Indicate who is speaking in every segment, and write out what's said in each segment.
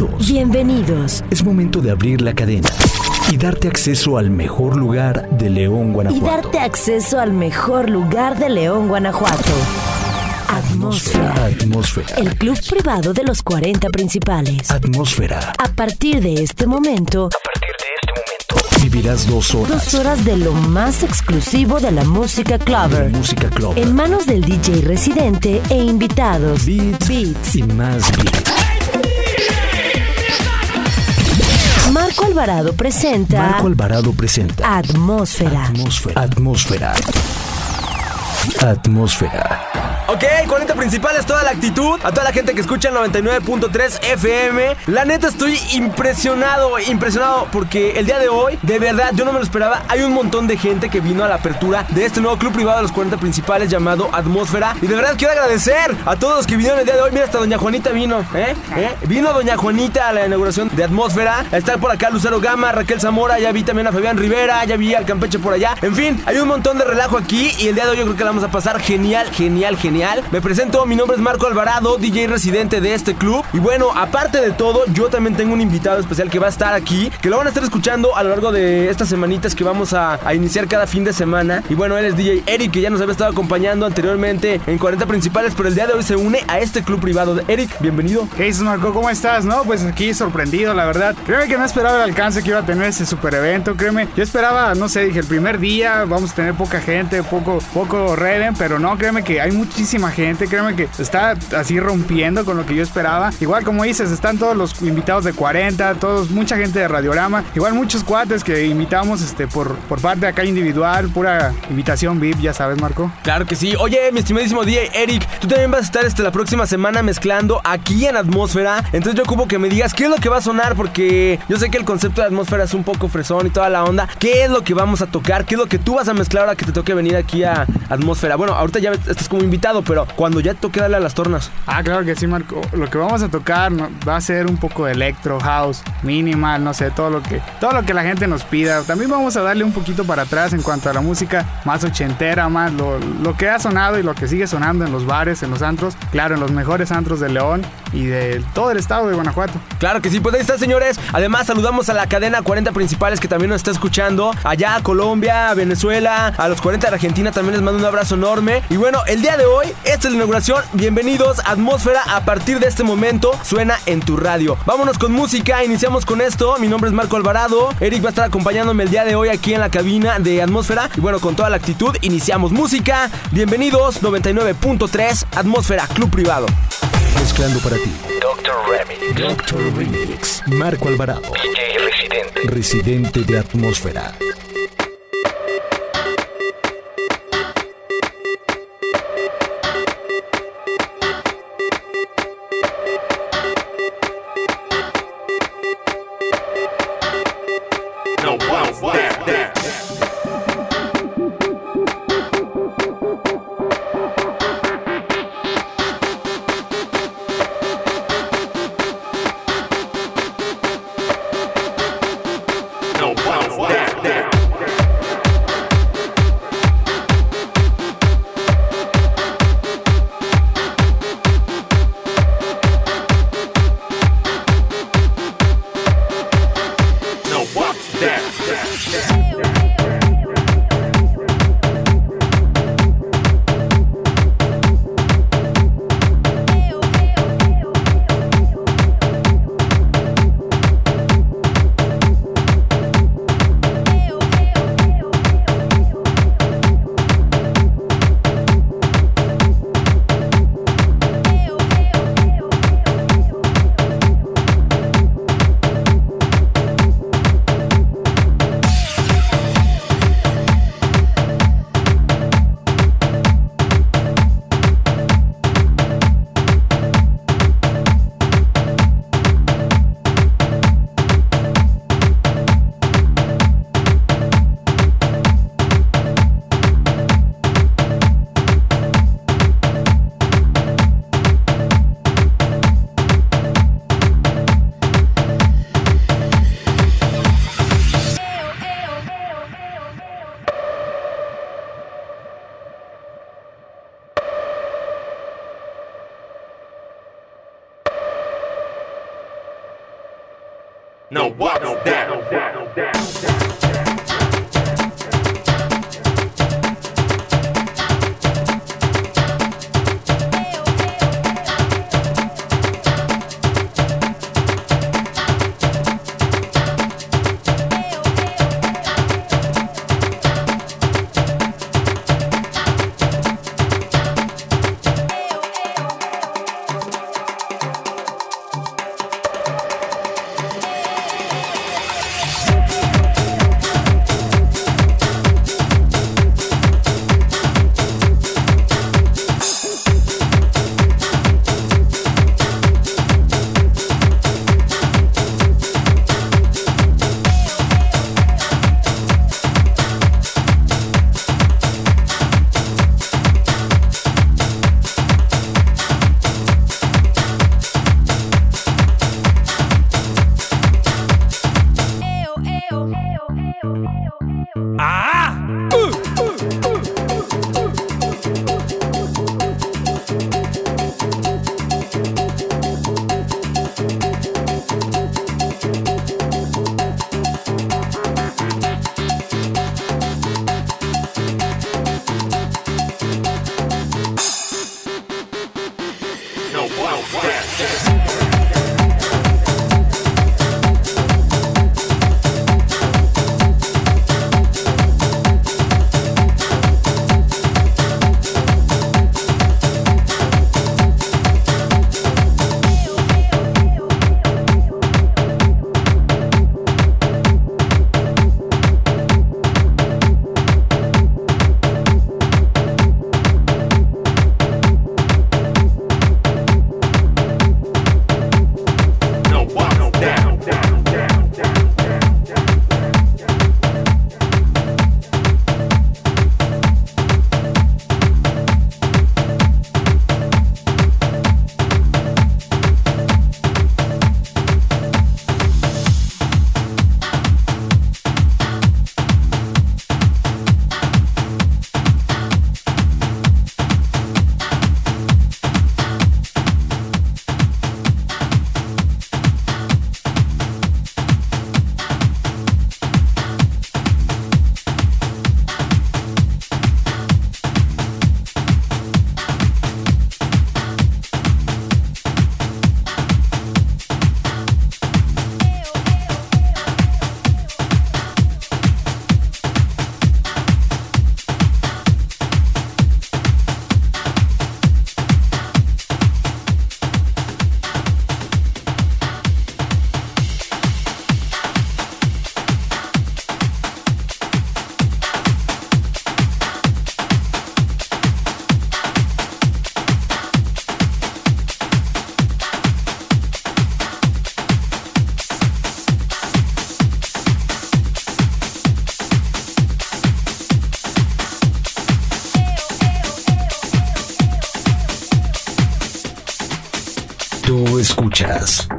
Speaker 1: Bienvenidos.
Speaker 2: Bienvenidos.
Speaker 1: Es momento de abrir la cadena y darte acceso al mejor lugar de León,
Speaker 2: Y
Speaker 1: Guanajuato.
Speaker 2: darte acceso al mejor lugar de León, Guanajuato. Atmósfera.
Speaker 1: Atmósfera.
Speaker 2: El club privado de los 40 principales.
Speaker 1: Atmósfera.
Speaker 2: A partir de este momento,
Speaker 1: Vivirás dos horas.
Speaker 2: dos horas de lo más exclusivo de la música
Speaker 1: de
Speaker 2: clubber.
Speaker 1: música club.
Speaker 2: En manos del DJ residente e invitados.
Speaker 1: Beats,
Speaker 2: Beats.
Speaker 1: y más beats.
Speaker 2: Marco Alvarado presenta
Speaker 1: Marco Alvarado presenta
Speaker 2: Atmósfera.
Speaker 1: Atmósfera. Atmósfera. Atmósfera.
Speaker 3: Ok, 40 principales, toda la actitud. A toda la gente que escucha el 99.3 FM. La neta estoy impresionado, impresionado. Porque el día de hoy, de verdad, yo no me lo esperaba. Hay un montón de gente que vino a la apertura de este nuevo club privado de los 40 principales llamado Atmósfera. Y de verdad quiero agradecer a todos los que vinieron el día de hoy. Mira, hasta Doña Juanita vino, ¿eh? ¿Eh? Vino Doña Juanita a la inauguración de Atmósfera. Está por acá Lucero Gama, Raquel Zamora. Ya vi también a Fabián Rivera. Ya vi al Campeche por allá. En fin, hay un montón de relajo aquí. Y el día de hoy yo creo que la vamos a pasar genial, genial, genial. Me presento, mi nombre es Marco Alvarado, DJ residente de este club. Y bueno, aparte de todo, yo también tengo un invitado especial que va a estar aquí, que lo van a estar escuchando a lo largo de estas semanitas que vamos a, iniciar cada fin de semana. Y bueno, él es DJ Eric, que ya nos había estado acompañando anteriormente en 40 principales, pero el día de hoy se une a este club privado. Eric, bienvenido.
Speaker 4: ¿Qué dices, Marco? ¿Cómo estás? No, pues aquí sorprendido, la verdad. Créeme que no esperaba el alcance que iba a tener ese super evento, créeme. Yo esperaba, no sé, dije, el primer día vamos a tener poca gente, poco, poco Reden, pero no, créeme que hay muchísima gente, créeme que está así rompiendo con lo que yo esperaba. Igual, como dices, están todos los invitados de 40, todos, mucha gente de Radiorama, igual muchos cuates que invitamos este, por, por parte acá individual, pura invitación VIP, ya sabes, Marco.
Speaker 3: Claro que sí. Oye, mi estimadísimo DJ Eric, tú también vas a estar este, la próxima semana mezclando aquí en Atmósfera. Entonces yo ocupo que me digas qué es lo que va a sonar, porque yo sé que el concepto de Atmósfera es un poco fresón y toda la onda. ¿Qué es lo que vamos a tocar? ¿Qué es lo que tú vas a mezclar ahora que te toque venir aquí a Atmósfera? Bueno, ahorita ya estás como invitado, pero cuando ya toque darle a las tornas.
Speaker 4: Ah, claro que sí, Marco. Lo que vamos a tocar va a ser un poco de electro, house, minimal, no sé, todo lo que todo lo que la gente nos pida. También vamos a darle un poquito para atrás en cuanto a la música más ochentera, más lo, lo que ha sonado y lo que sigue sonando en los bares, en los antros, claro, en los mejores antros de León y de todo el estado de Guanajuato.
Speaker 3: Claro que sí, pues ahí está, señores. Además, saludamos a la cadena 40 principales que también nos está escuchando. Allá Colombia, Venezuela, a los 40 de Argentina también les mando un abrazo enorme. Y bueno, el día de hoy, esta es la inauguración. Bienvenidos, Atmósfera. A partir de este momento, suena en tu radio. Vámonos con música, iniciamos con esto. Mi nombre es Marco Alvarado. Eric va a estar acompañándome el día de hoy aquí en la cabina de Atmósfera. Y bueno, con toda la actitud, iniciamos música. Bienvenidos, 99.3, Atmósfera, Club Privado.
Speaker 1: Mezclando para ti. Doctor Remix. Doctor Remix. Marco Alvarado. DJ Residente. Residente de Atmósfera.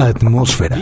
Speaker 3: Atmósfera.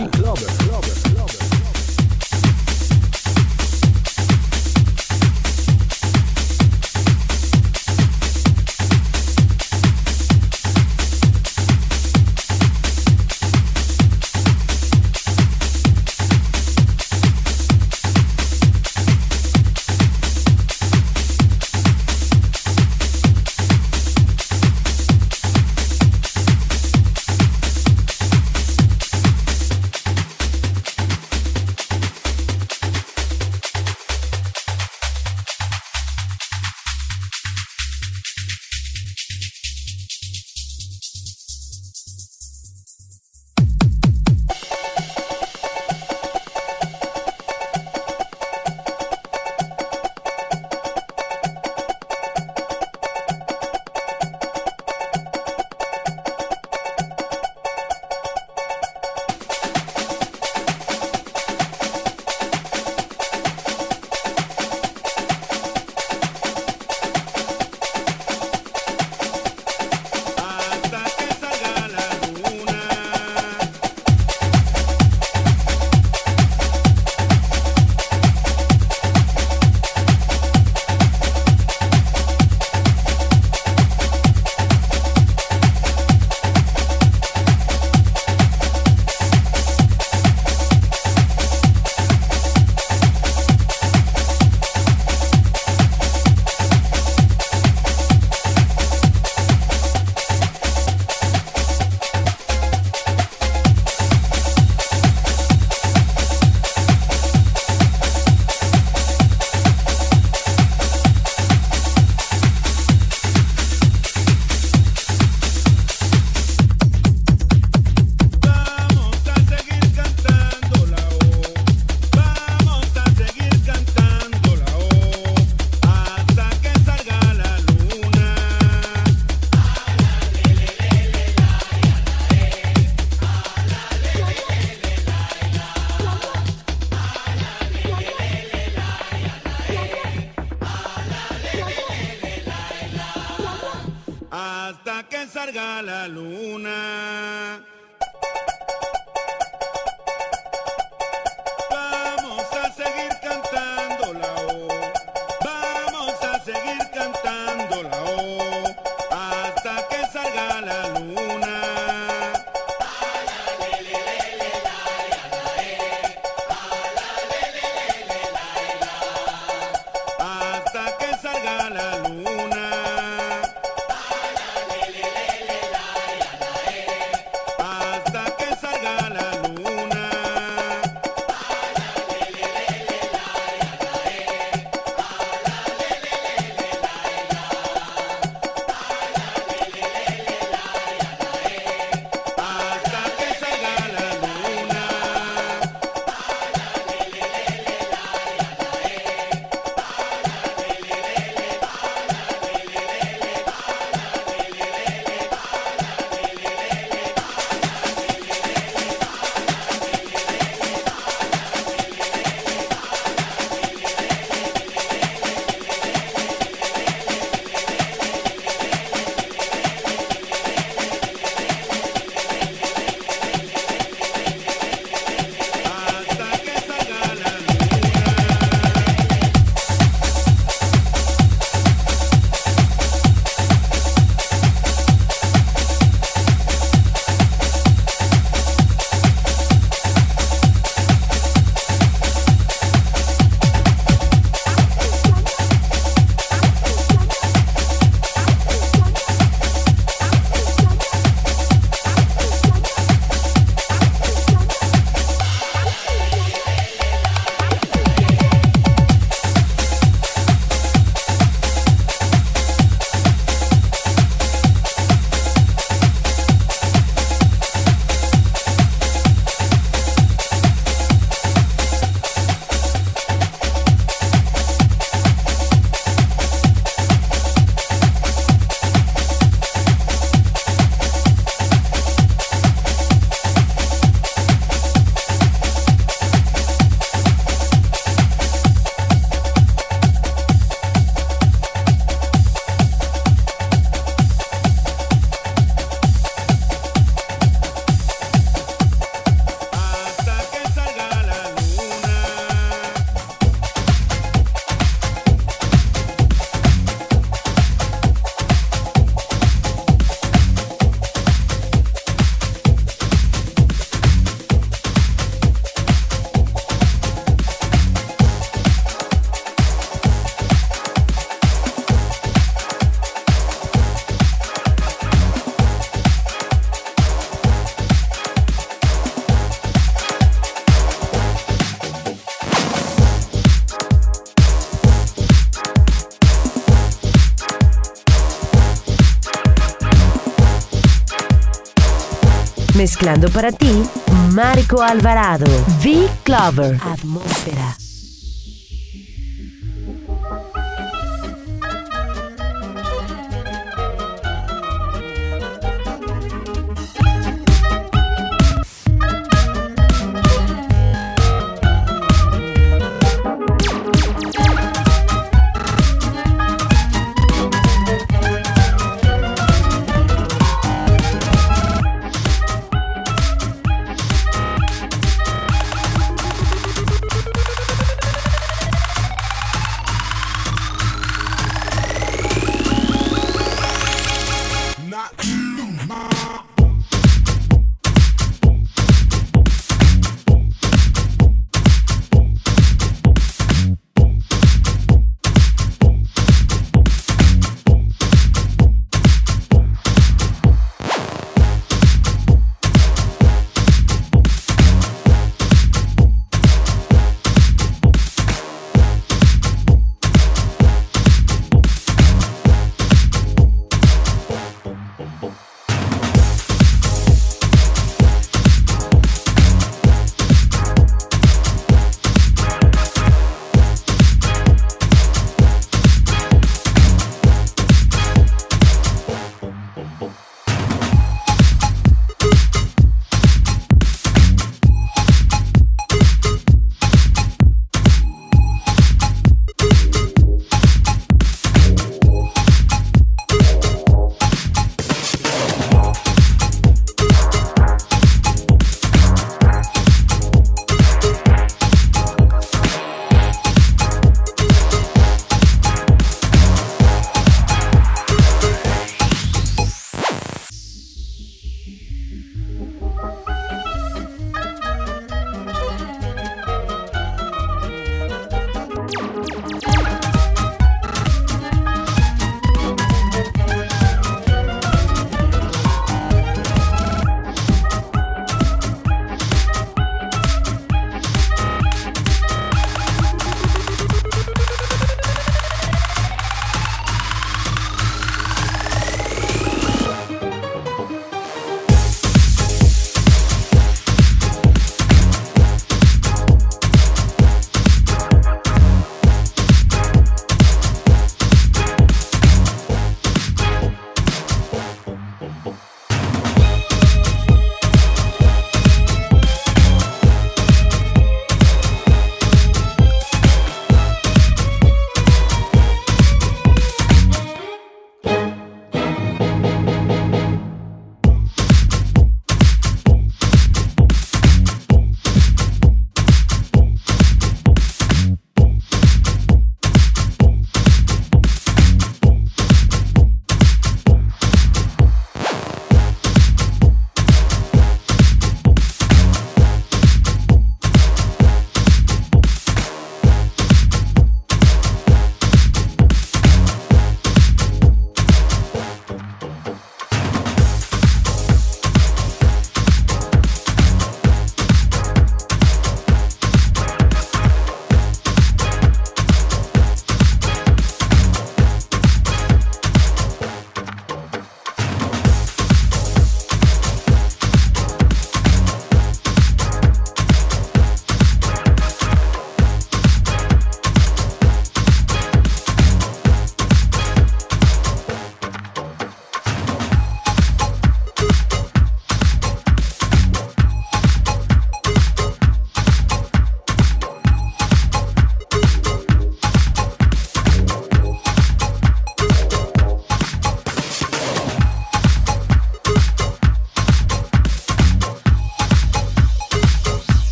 Speaker 2: Mezclando para ti, Marco Alvarado. V Clover. Atmósfera.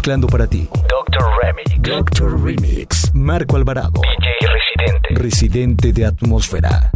Speaker 1: Mezclando para ti. Doctor Remix. Doctor Remix. Marco Alvarado. DJ Residente. Residente de atmósfera.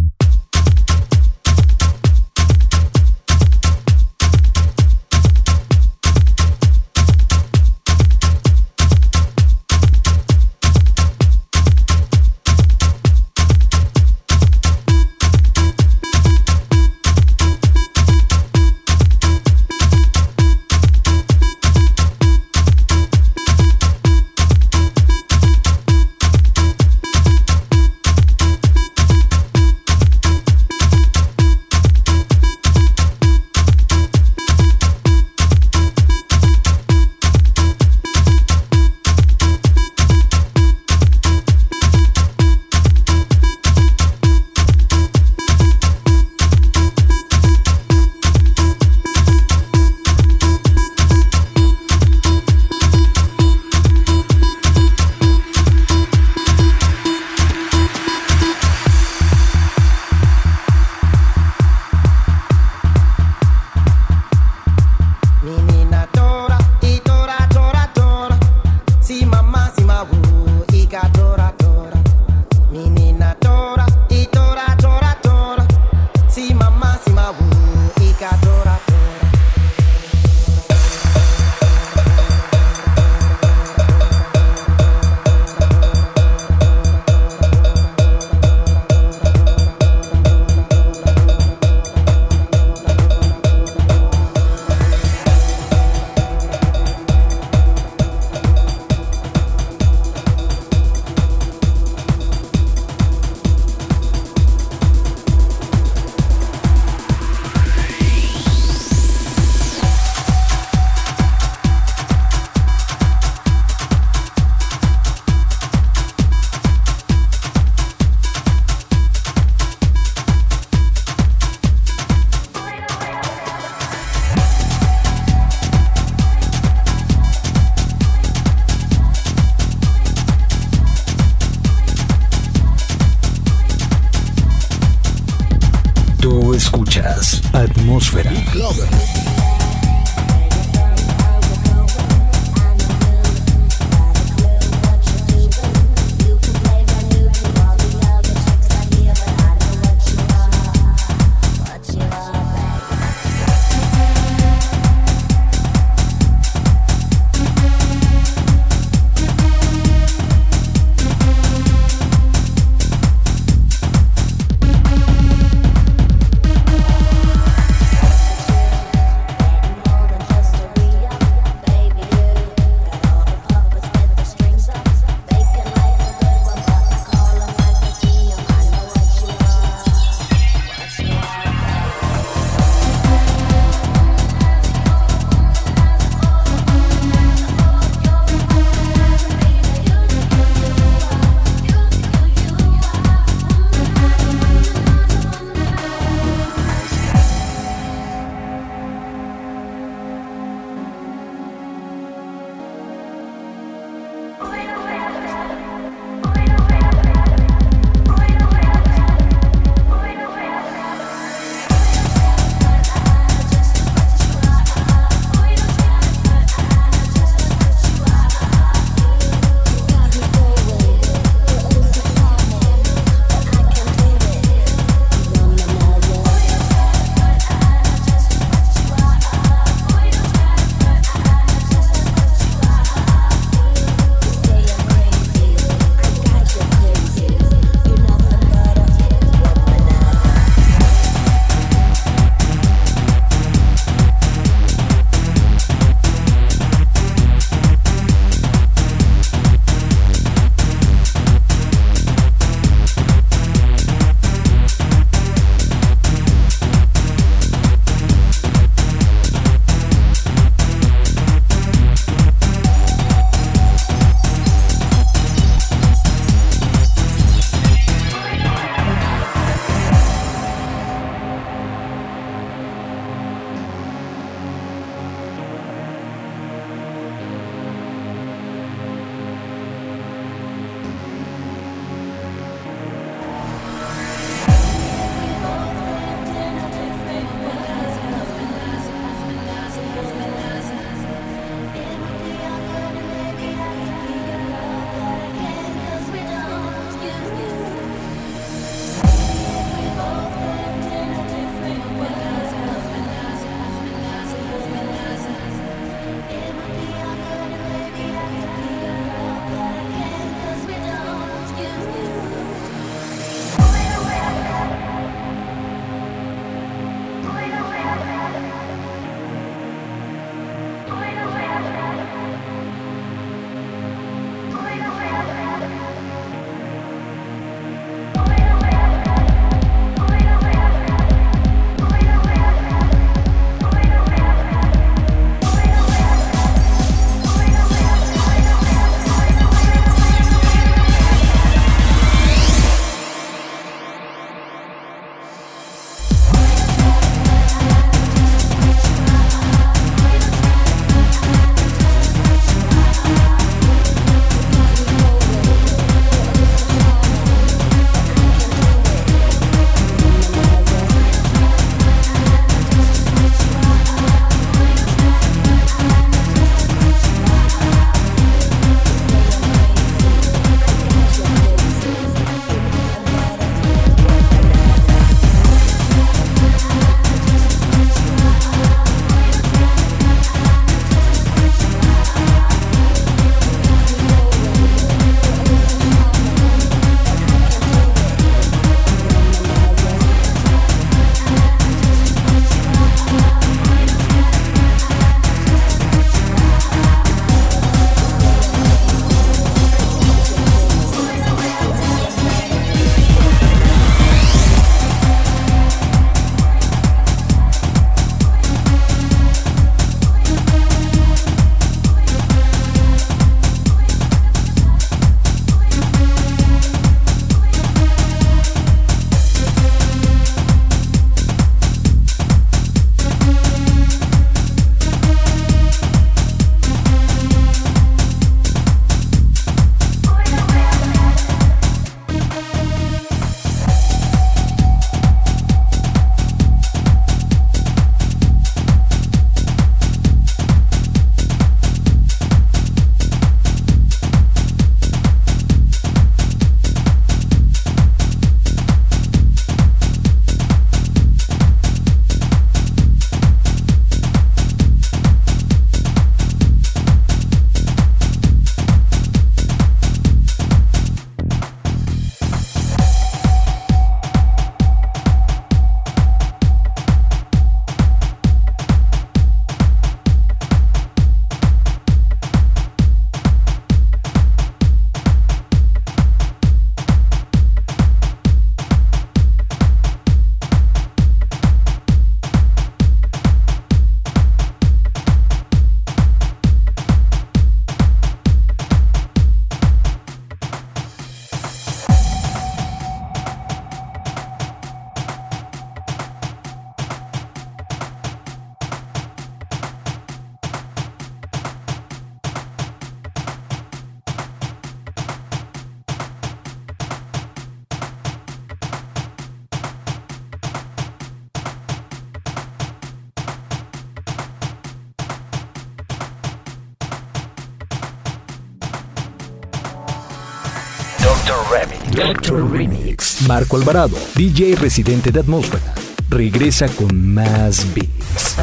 Speaker 1: Marco Alvarado, DJ residente de Atmósfera, regresa con más beats.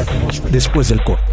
Speaker 1: Después del corte.